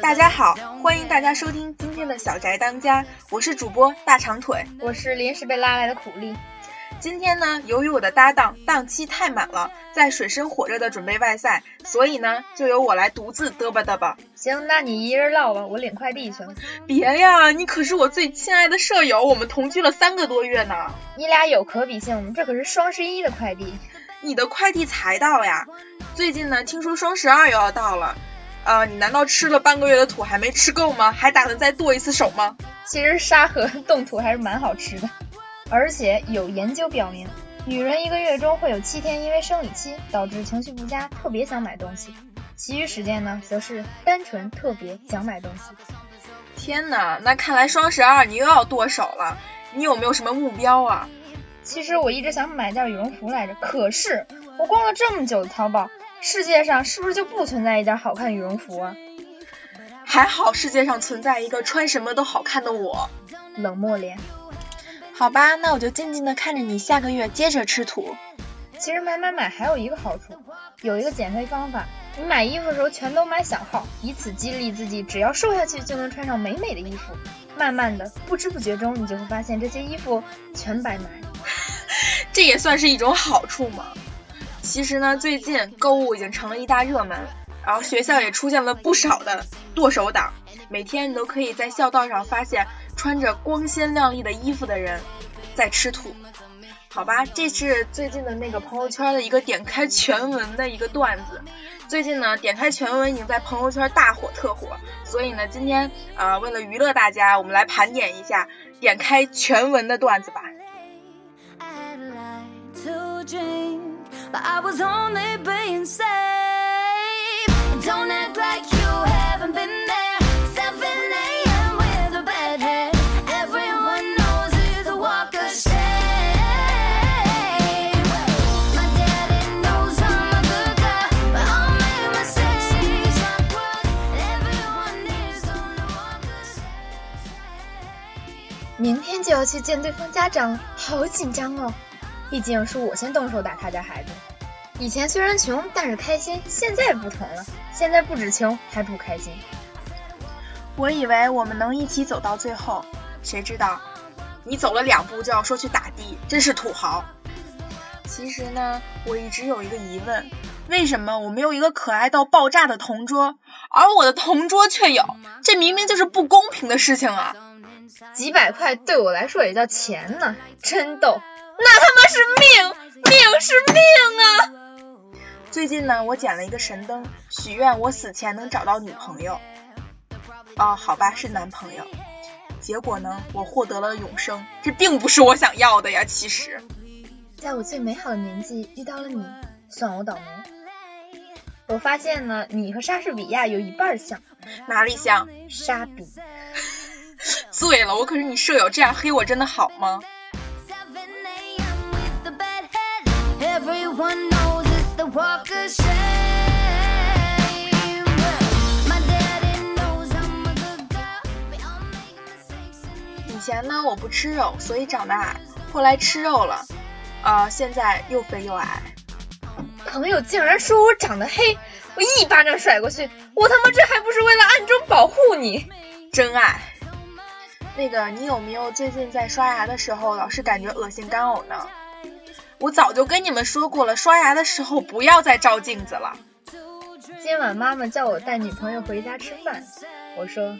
大家好欢迎大家收听今天的小宅当家，我是主播大长腿。我是临时被拉来的苦力。今天呢，由于我的搭档档期太满了，在水深火热的准备外赛，所以呢，就由我来独自嘚吧嘚吧。行，那你一人唠吧，我领快递去了。别呀，你可是我最亲爱的舍友，我们同居了三个多月呢。你俩有可比性，这可是双十一的快递。你的快递才到呀？最近呢，听说双十二又要到了，呃，你难道吃了半个月的土还没吃够吗？还打算再剁一次手吗？其实沙河冻土还是蛮好吃的，而且有研究表明，女人一个月中会有七天因为生理期导致情绪不佳，特别想买东西，其余时间呢，则是单纯特别想买东西。天哪，那看来双十二你又要剁手了。你有没有什么目标啊？其实我一直想买件羽绒服来着，可是我逛了这么久的淘宝，世界上是不是就不存在一件好看羽绒服啊？还好世界上存在一个穿什么都好看的我。冷漠脸。好吧，那我就静静的看着你下个月接着吃土。其实买买买还有一个好处，有一个减肥方法，你买衣服的时候全都买小号，以此激励自己，只要瘦下去就能穿上美美的衣服。慢慢的，不知不觉中，你就会发现这些衣服全白买。这也算是一种好处嘛。其实呢，最近购物已经成了一大热门，然后学校也出现了不少的剁手党，每天你都可以在校道上发现穿着光鲜亮丽的衣服的人在吃土。好吧，这是最近的那个朋友圈的一个点开全文的一个段子。最近呢，点开全文已经在朋友圈大火特火，所以呢，今天呃，为了娱乐大家，我们来盘点一下点开全文的段子吧。But I was only being safe. Don't act like you haven't been there. 7 a.m. with a bad head. Everyone knows it's a walk of shame. My daddy knows I'm a good guy, but I'll make mistakes. Awkward. Everyone is only walk of shame. 明天就要去见对方家长了，好紧张哦！毕竟是我先动手打他家孩子。以前虽然穷，但是开心。现在不同了，现在不止穷，还不开心。我以为我们能一起走到最后，谁知道你走了两步就要说去打的，真是土豪。其实呢，我一直有一个疑问，为什么我没有一个可爱到爆炸的同桌，而我的同桌却有？这明明就是不公平的事情啊！几百块对我来说也叫钱呢，真逗。那他妈是命，命是命啊！最近呢，我捡了一个神灯，许愿我死前能找到女朋友。哦，好吧，是男朋友。结果呢，我获得了永生，这并不是我想要的呀。其实，在我最美好的年纪遇到了你，算我倒霉。我发现呢，你和莎士比亚有一半像，哪里像？莎比。醉了，我可是你舍友，这样黑我真的好吗？Everyone knows it's the walk of shame. My daddy knows I'm a good girl. We all make mistakes. 以前呢，我不吃肉，所以长得矮。后来吃肉了，呃，现在又肥又矮。朋友竟然说我长得黑，我一巴掌甩过去，我他妈这还不是为了暗中保护你？真爱。那个，你有没有最近在刷牙的时候老是感觉恶心干呕呢？我早就跟你们说过了，刷牙的时候不要再照镜子了。今晚妈妈叫我带女朋友回家吃饭，我说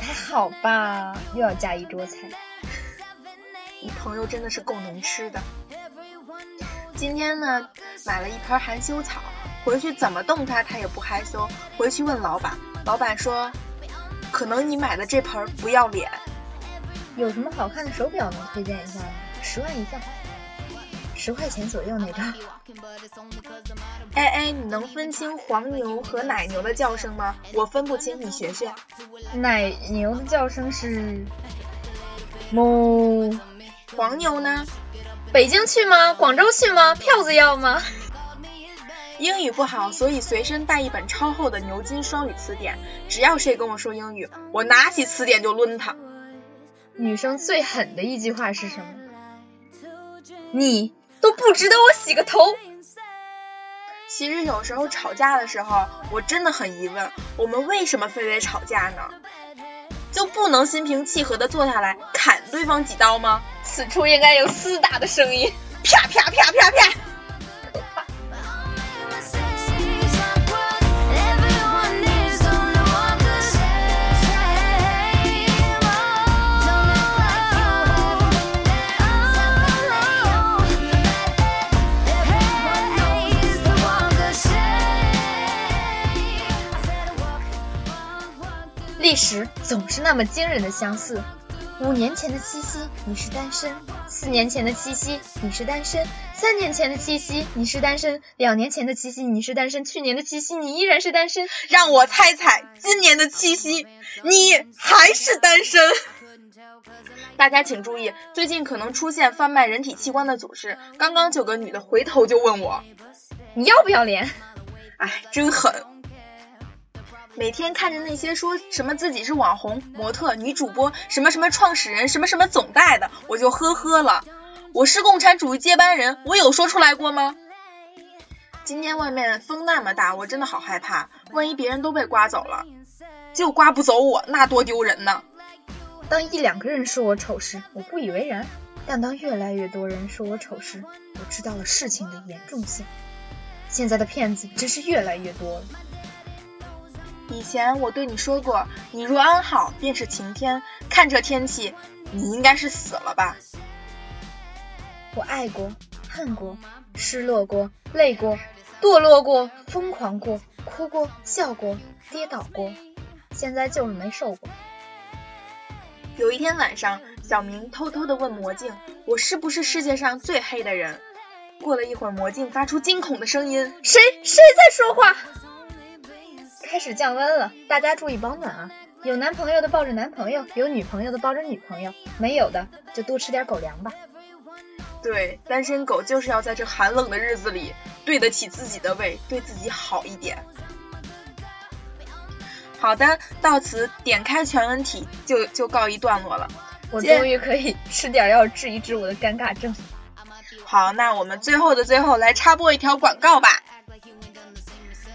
还好吧，又要加一桌菜。你朋友真的是够能吃的。今天呢，买了一盆含羞草，回去怎么动它它也不害羞。回去问老板，老板说，可能你买的这盆不要脸。有什么好看的手表能推荐一下吗？十万以下，十块钱左右那个。哎哎，你能分清黄牛和奶牛的叫声吗？我分不清，你学学。奶牛的叫声是 哞。黄牛呢？北京去吗？广州去吗？票子要吗？英语不好，所以随身带一本超厚的牛津双语词典。只要谁跟我说英语，我拿起词典就抡他。女生最狠的一句话是什么？你都不值得我洗个头。其实有时候吵架的时候，我真的很疑问，我们为什么非得吵架呢？就不能心平气和的坐下来砍对方几刀吗？此处应该有厮打的声音，啪啪啪啪啪！历史总是那么惊人的相似。五年前的七夕，你是单身；四年前的七夕，你是单身；三年前的七夕，你是单身；两年前的七夕，你是单身；去年的七夕，你依然是单身。让我猜猜，今年的七夕你还是单身？大家请注意，最近可能出现贩卖人体器官的组织。刚刚就有个女的回头就问我，你要不要脸？哎，真狠！每天看着那些说什么自己是网红、模特、女主播、什么什么创始人、什么什么总代的，我就呵呵了。我是共产主义接班人，我有说出来过吗？今天外面风那么大，我真的好害怕，万一别人都被刮走了，就刮不走我，那多丢人呢！当一两个人说我丑时，我不以为然；但当越来越多人说我丑时，我知道了事情的严重性。现在的骗子真是越来越多了。以前我对你说过，你若安好，便是晴天。看这天气，你应该是死了吧？我爱过，恨过，失落过，累过，堕落过，疯狂过，哭过，笑过，跌倒过，现在就是没瘦过。有一天晚上，小明偷偷的问魔镜：“我是不是世界上最黑的人？”过了一会儿，魔镜发出惊恐的声音谁谁在说话？开始降温了，大家注意保暖啊！有男朋友的抱着男朋友，有女朋友的抱着女朋友，没有的就多吃点狗粮吧。：“对，单身狗就是要在这寒冷的日子里对得起自己的胃，对自己好一点。”好的，到此点开全文体就就告一段落了。我终于可以 吃点药治一治我的尴尬症。好，那我们最后的最后来插播一条广告吧。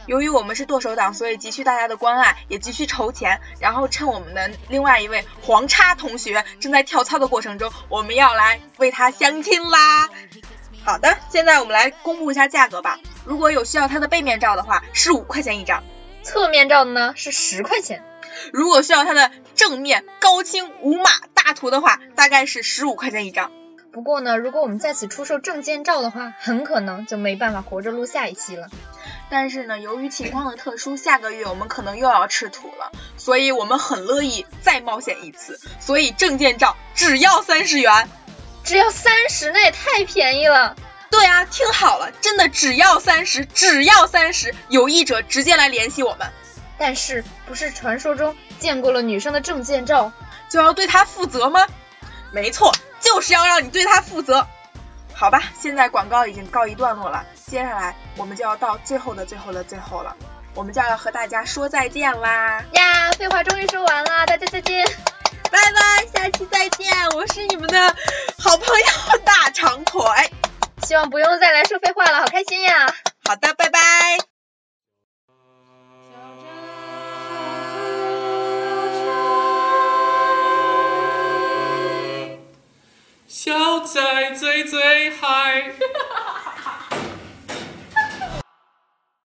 由于我们是剁手党，所以急需大家的关爱，也急需筹钱。然后趁我们的另外一位黄叉同学正在跳操的过程中，我们要来为他相亲啦。好的，现在我们来公布一下价格吧。如果有需要他的背面照的话，是五块钱一张；侧面照的呢是十块钱。如果需要他的正面高清无码大图的话，大概是十五块钱一张。不过呢，如果我们在此出售证件照的话，很可能就没办法活着录下一期了。但是呢，由于情况的特殊，下个月我们可能又要吃土了，所以我们很乐意再冒险一次。所以证件照只要三十元。只要三十，那也太便宜了。对啊，听好了，真的只要三十，只要三十，有意者直接来联系我们，但是不是传说中见过了女生的证件照，就要对她负责吗？没错，就是要让你对她负责。好吧，现在广告已经告一段落了，接下来我们就要到最后的最后的最后了，我们就要和大家说再见啦，呀？废话终于说完了，大家再见。拜拜，下期再见，我是你们的好朋友大长腿。希望不用再来说废话了，好开心呀！